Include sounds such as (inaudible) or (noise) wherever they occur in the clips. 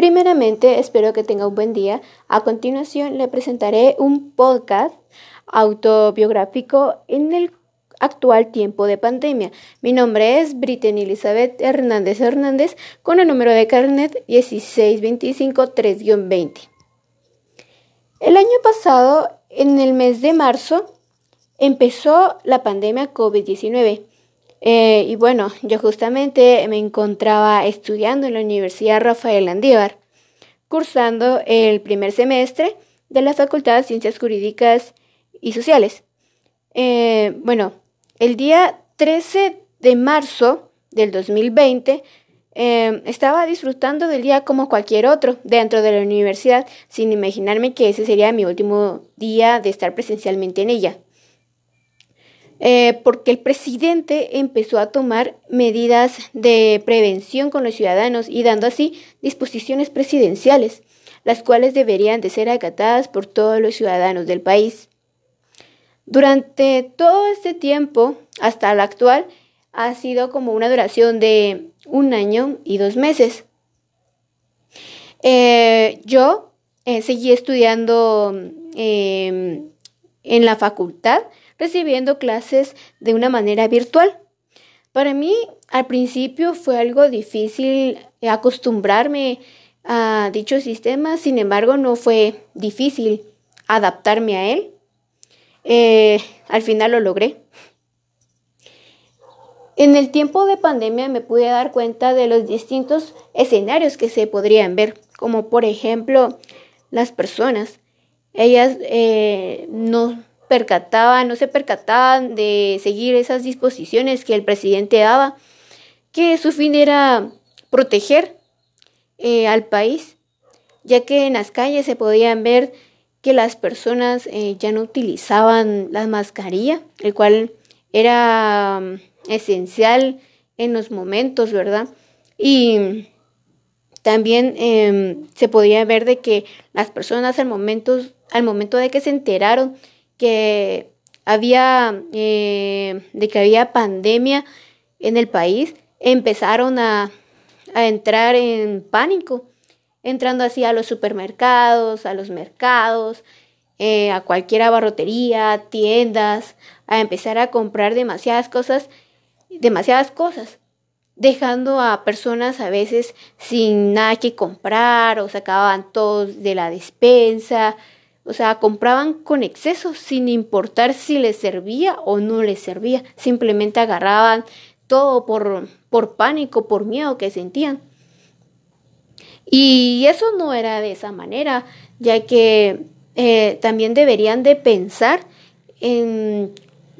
Primeramente, espero que tenga un buen día. A continuación, le presentaré un podcast autobiográfico en el actual tiempo de pandemia. Mi nombre es Brittany Elizabeth Hernández Hernández con el número de carnet 16253-20. El año pasado, en el mes de marzo, empezó la pandemia COVID-19. Eh, y bueno, yo justamente me encontraba estudiando en la Universidad Rafael Andívar, cursando el primer semestre de la Facultad de Ciencias Jurídicas y Sociales. Eh, bueno, el día 13 de marzo del 2020 eh, estaba disfrutando del día como cualquier otro dentro de la universidad, sin imaginarme que ese sería mi último día de estar presencialmente en ella. Eh, porque el presidente empezó a tomar medidas de prevención con los ciudadanos y dando así disposiciones presidenciales, las cuales deberían de ser acatadas por todos los ciudadanos del país. Durante todo este tiempo, hasta la actual, ha sido como una duración de un año y dos meses. Eh, yo eh, seguí estudiando em, en la facultad recibiendo clases de una manera virtual. Para mí, al principio fue algo difícil acostumbrarme a dicho sistema, sin embargo, no fue difícil adaptarme a él. Eh, al final lo logré. En el tiempo de pandemia me pude dar cuenta de los distintos escenarios que se podrían ver, como por ejemplo las personas. Ellas eh, no percataban, no se percataban de seguir esas disposiciones que el presidente daba, que su fin era proteger eh, al país, ya que en las calles se podían ver que las personas eh, ya no utilizaban la mascarilla, el cual era mm, esencial en los momentos, ¿verdad? Y también em, se podía ver de que las personas al momento, al momento de que se enteraron que había, eh, de que había pandemia en el país, empezaron a, entrar en pánico, entrando así a los supermercados, a los mercados, eh, a cualquier abarrotería, tiendas, a empezar a comprar demasiadas cosas, demasiadas cosas, dejando a personas a veces sin nada que comprar o sacaban todos de la despensa, o sea, compraban con exceso sin importar si les servía o no les servía. Simplemente agarraban todo por, por pánico, por miedo que sentían. Y eso no era de esa manera, ya que eh, también deberían de pensar en,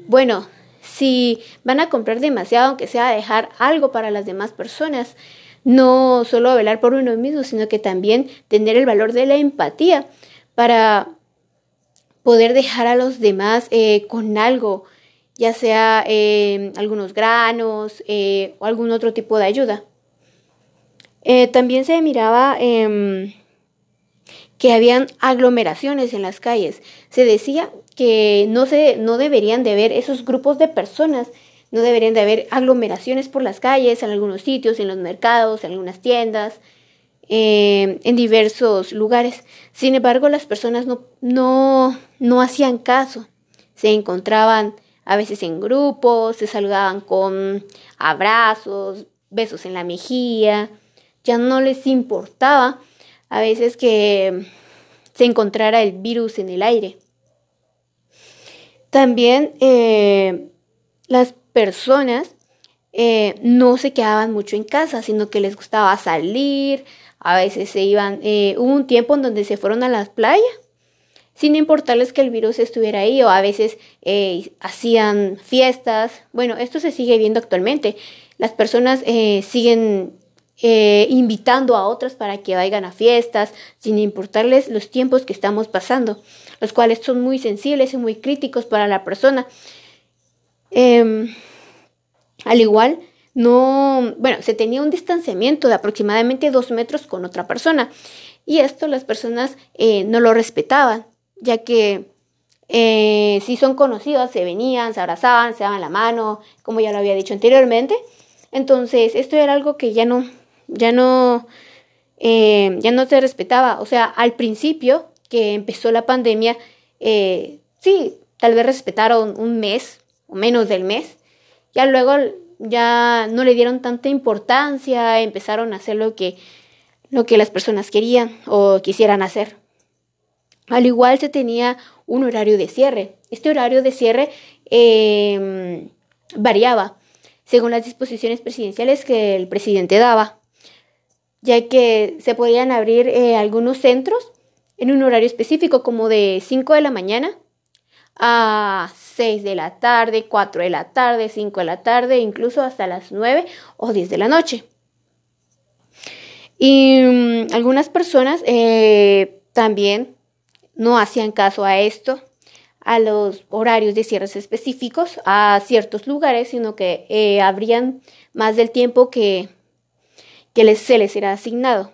bueno, si van a comprar demasiado, aunque sea dejar algo para las demás personas, no solo velar por uno mismo, sino que también tener el valor de la empatía para poder dejar a los demás eh, con algo, ya sea eh, algunos granos eh, o algún otro tipo de ayuda. también se miraba em, que habían aglomeraciones en las calles. Se decía que no, se, no deberían de haber esos grupos de personas, no deberían de haber aglomeraciones por las calles, en algunos sitios, en los mercados, en algunas tiendas. Eh, en diversos lugares. Sin embargo, las personas no, no, no hacían caso. Se encontraban a veces en grupos, se saludaban con abrazos, besos en la mejilla. Ya no les importaba a veces que se encontrara el virus en el aire. También eh, las personas eh, no se quedaban mucho en casa, sino que les gustaba salir, a veces se iban, eh, hubo un tiempo en donde se fueron a las playas, sin importarles que el virus estuviera ahí, o a veces eh, hacían fiestas. Bueno, esto se sigue viendo actualmente. Las personas eh, siguen invitando a otras para que vayan a fiestas, sin importarles los tiempos que estamos pasando, los cuales son muy sensibles y muy críticos para la persona. Al igual, no, bueno, se tenía un distanciamiento de aproximadamente dos metros con otra persona y esto las personas eh, no lo respetaban, ya que eh, si son conocidos se venían, se abrazaban, se daban la mano, como ya lo había dicho anteriormente. Entonces, esto era algo que ya no, ya no eh, ya no se respetaba. O sea, al principio que empezó la pandemia, eh, sí, tal vez respetaron un mes o menos del mes. Ya luego ya no le dieron tanta importancia, empezaron a hacer lo que, lo que las personas querían o quisieran hacer. Al igual se tenía un horario de cierre. Este horario de cierre em, variaba según las disposiciones presidenciales que el presidente daba, ya que se podían abrir eh, algunos centros en un horario específico como de 5 de la mañana a 6 de la tarde, 4 de la tarde, 5 de la tarde, incluso hasta las 9 o 10 de la noche. Y mm, algunas personas eh, también no hacían caso a esto, a los horarios de cierres específicos, a ciertos lugares, sino que eh, abrían más del tiempo que, que les, se les era asignado.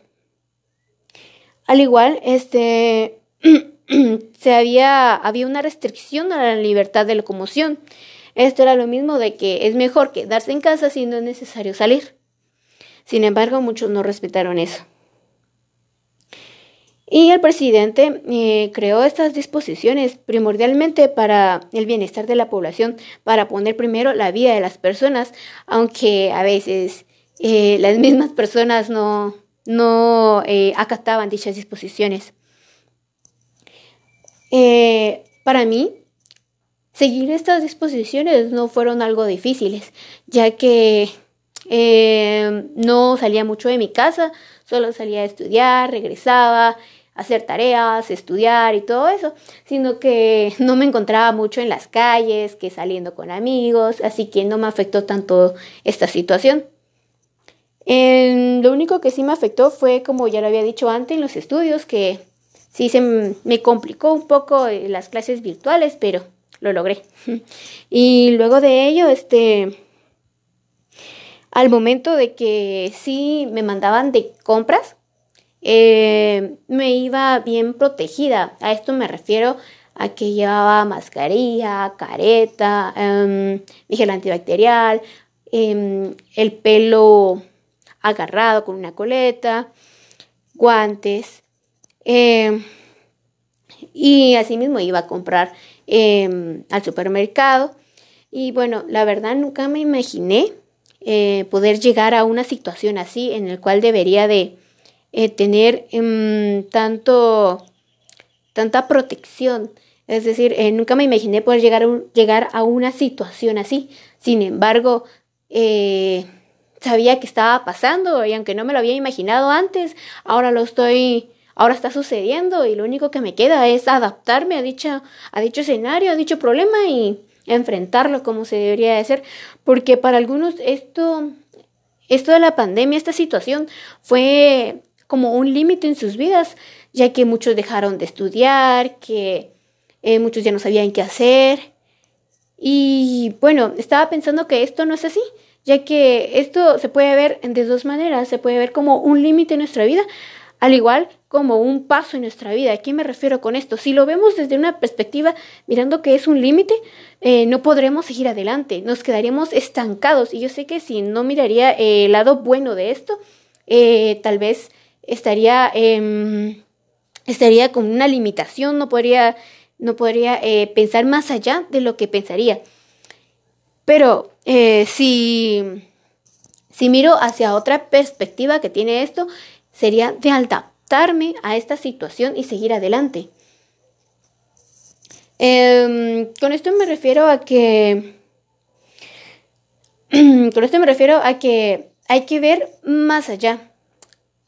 Al igual, este, (clears throat) (clears throat) se había, había una restricción a la libertad de locomoción. Esto era lo mismo de que es mejor quedarse en casa si no es necesario salir. Sin embargo, muchos no respetaron eso. Y el presidente eh, creó estas disposiciones primordialmente para el bienestar de la población, para poner primero la vida de las personas, aunque a veces eh, las mismas personas no, no eh, acataban dichas disposiciones. Para mí, seguir estas disposiciones no fueron algo difíciles, ya que no salía mucho de mi casa, solo salía a estudiar, regresaba, hacer tareas, estudiar y todo eso, sino que (laughs) no me encontraba mucho en las calles, que saliendo con amigos, así que no me afectó tanto esta situación. lo único que sí me afectó fue, como ya lo había dicho antes, en los estudios, que sí se me complicó un poco las clases virtuales, pero lo logré. (laughs) y luego de ello, este, al momento de que sí me mandaban de compras, eh, me iba bien protegida. A esto me refiero a que llevaba mascarilla, careta, eh, gel antibacterial, em, el pelo agarrado con una coleta, guantes. Em, y asimismo iba a comprar em, al supermercado. Y bueno, la verdad nunca me imaginé eh, poder llegar a una situación así en el cual debería de eh, tener em, tanto, tanta protección. Es decir, eh, nunca me imaginé poder llegar a, llegar a una situación así. Sin embargo, eh, sabía que estaba pasando y aunque no me lo había imaginado antes, ahora lo estoy, ahora está sucediendo y lo único que me queda es adaptarme a, dicha, a dicho escenario, a dicho problema y enfrentarlo como se debería de hacer. Porque para algunos esto, esto de la pandemia, esta situación fue como un límite en sus vidas, ya que muchos dejaron de estudiar, que eh, muchos ya no sabían qué hacer. Y bueno, estaba pensando que esto no es así, ya que esto se puede ver de dos maneras, se puede ver como un límite en nuestra vida, al igual como un paso en nuestra vida. ¿A qué me refiero con esto? Si lo vemos desde una perspectiva mirando que es un límite, eh, no podremos seguir adelante, nos quedaríamos estancados. Y yo sé que si no miraría el lado bueno de esto, eh, tal vez estaría, eh, estaría con una limitación, no podría, no podría eh, pensar más allá de lo que pensaría. Pero eh, si, si miro hacia otra perspectiva que tiene esto, sería de adaptarme a esta situación y seguir adelante. Em, con esto me refiero a que (clears throat) con esto me refiero a que hay que ver más allá.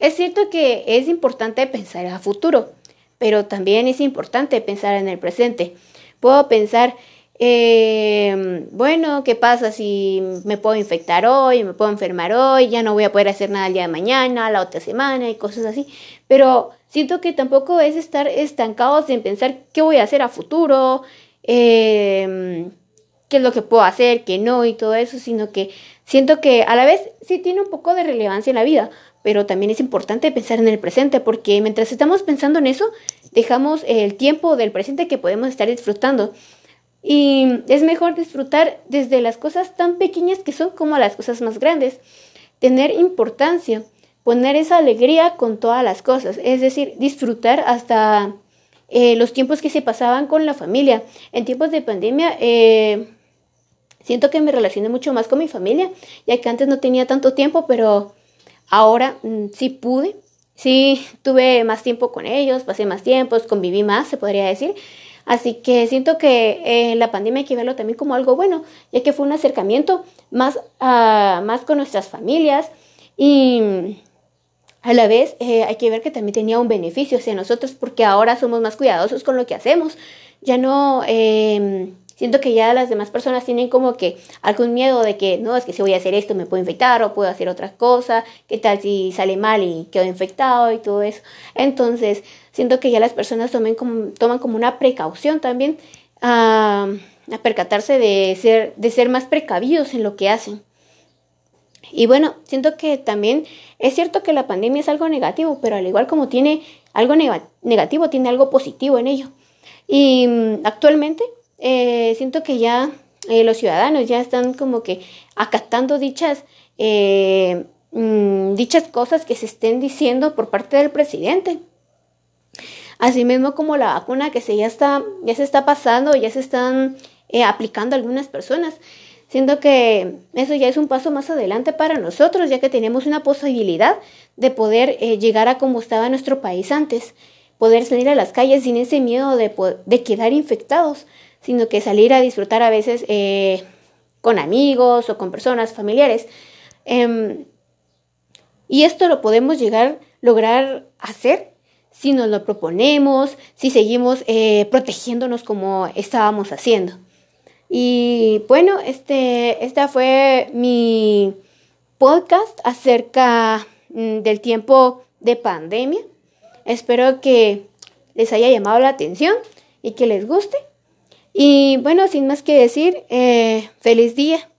Es cierto que es importante pensar a futuro, pero también es importante pensar en el presente. Puedo pensar, eh, bueno, ¿qué pasa si me puedo infectar hoy, me puedo enfermar hoy, ya no voy a poder hacer nada el día de mañana, la otra semana y cosas así? Pero siento que tampoco es estar estancados en pensar qué voy a hacer a futuro, eh, qué es lo que puedo hacer, qué no y todo eso, sino que siento que a la vez sí tiene un poco de relevancia en la vida, pero también es importante pensar en el presente porque mientras estamos pensando en eso, dejamos el tiempo del presente que podemos estar disfrutando. Y es mejor disfrutar desde las cosas tan pequeñas que son como las cosas más grandes. Tener importancia, poner esa alegría con todas las cosas, es decir, disfrutar hasta eh, los tiempos que se pasaban con la familia. En tiempos de pandemia, eh, siento que me relacioné mucho más con mi familia, ya que antes no tenía tanto tiempo, pero ahora mm, sí pude, sí tuve más tiempo con ellos, pasé más tiempo, conviví más, se podría decir. Así que siento que eh, la pandemia hay que verlo también como algo bueno, ya que fue un acercamiento más, uh, más con nuestras familias y a la vez eh, hay que ver que también tenía un beneficio hacia nosotros porque ahora somos más cuidadosos con lo que hacemos. Ya no, eh, siento que ya las demás personas tienen como que algún miedo de que no, es que si voy a hacer esto me puedo infectar o puedo hacer otra cosa, qué tal si sale mal y quedo infectado y todo eso. Entonces, siento que ya las personas tomen como, toman como una precaución también a, a percatarse de ser, de ser más precavidos en lo que hacen. Y bueno, siento que también es cierto que la pandemia es algo negativo, pero al igual como tiene algo negativo, tiene algo positivo en ello. Y mm, actualmente eh, siento que ya eh, los ciudadanos ya están como que acatando dichas, eh, mm, dichas cosas que se estén diciendo por parte del presidente. Asimismo como la vacuna que se ya está, ya se está pasando, ya se están aplicando algunas personas. Siento que eso ya es un paso más adelante para nosotros, ya que tenemos una posibilidad de poder eh, llegar a como estaba nuestro país antes, poder salir a las calles sin ese miedo de, de quedar infectados, sino que salir a disfrutar a veces eh, con amigos o con personas familiares. Em, y esto lo podemos llegar, lograr hacer si nos lo proponemos, si seguimos eh, protegiéndonos como estábamos haciendo. Y bueno, este, esta fue mi podcast acerca mm, del tiempo de pandemia. Espero que les haya llamado la atención y que les guste. Y bueno, sin más que decir, eh, feliz día.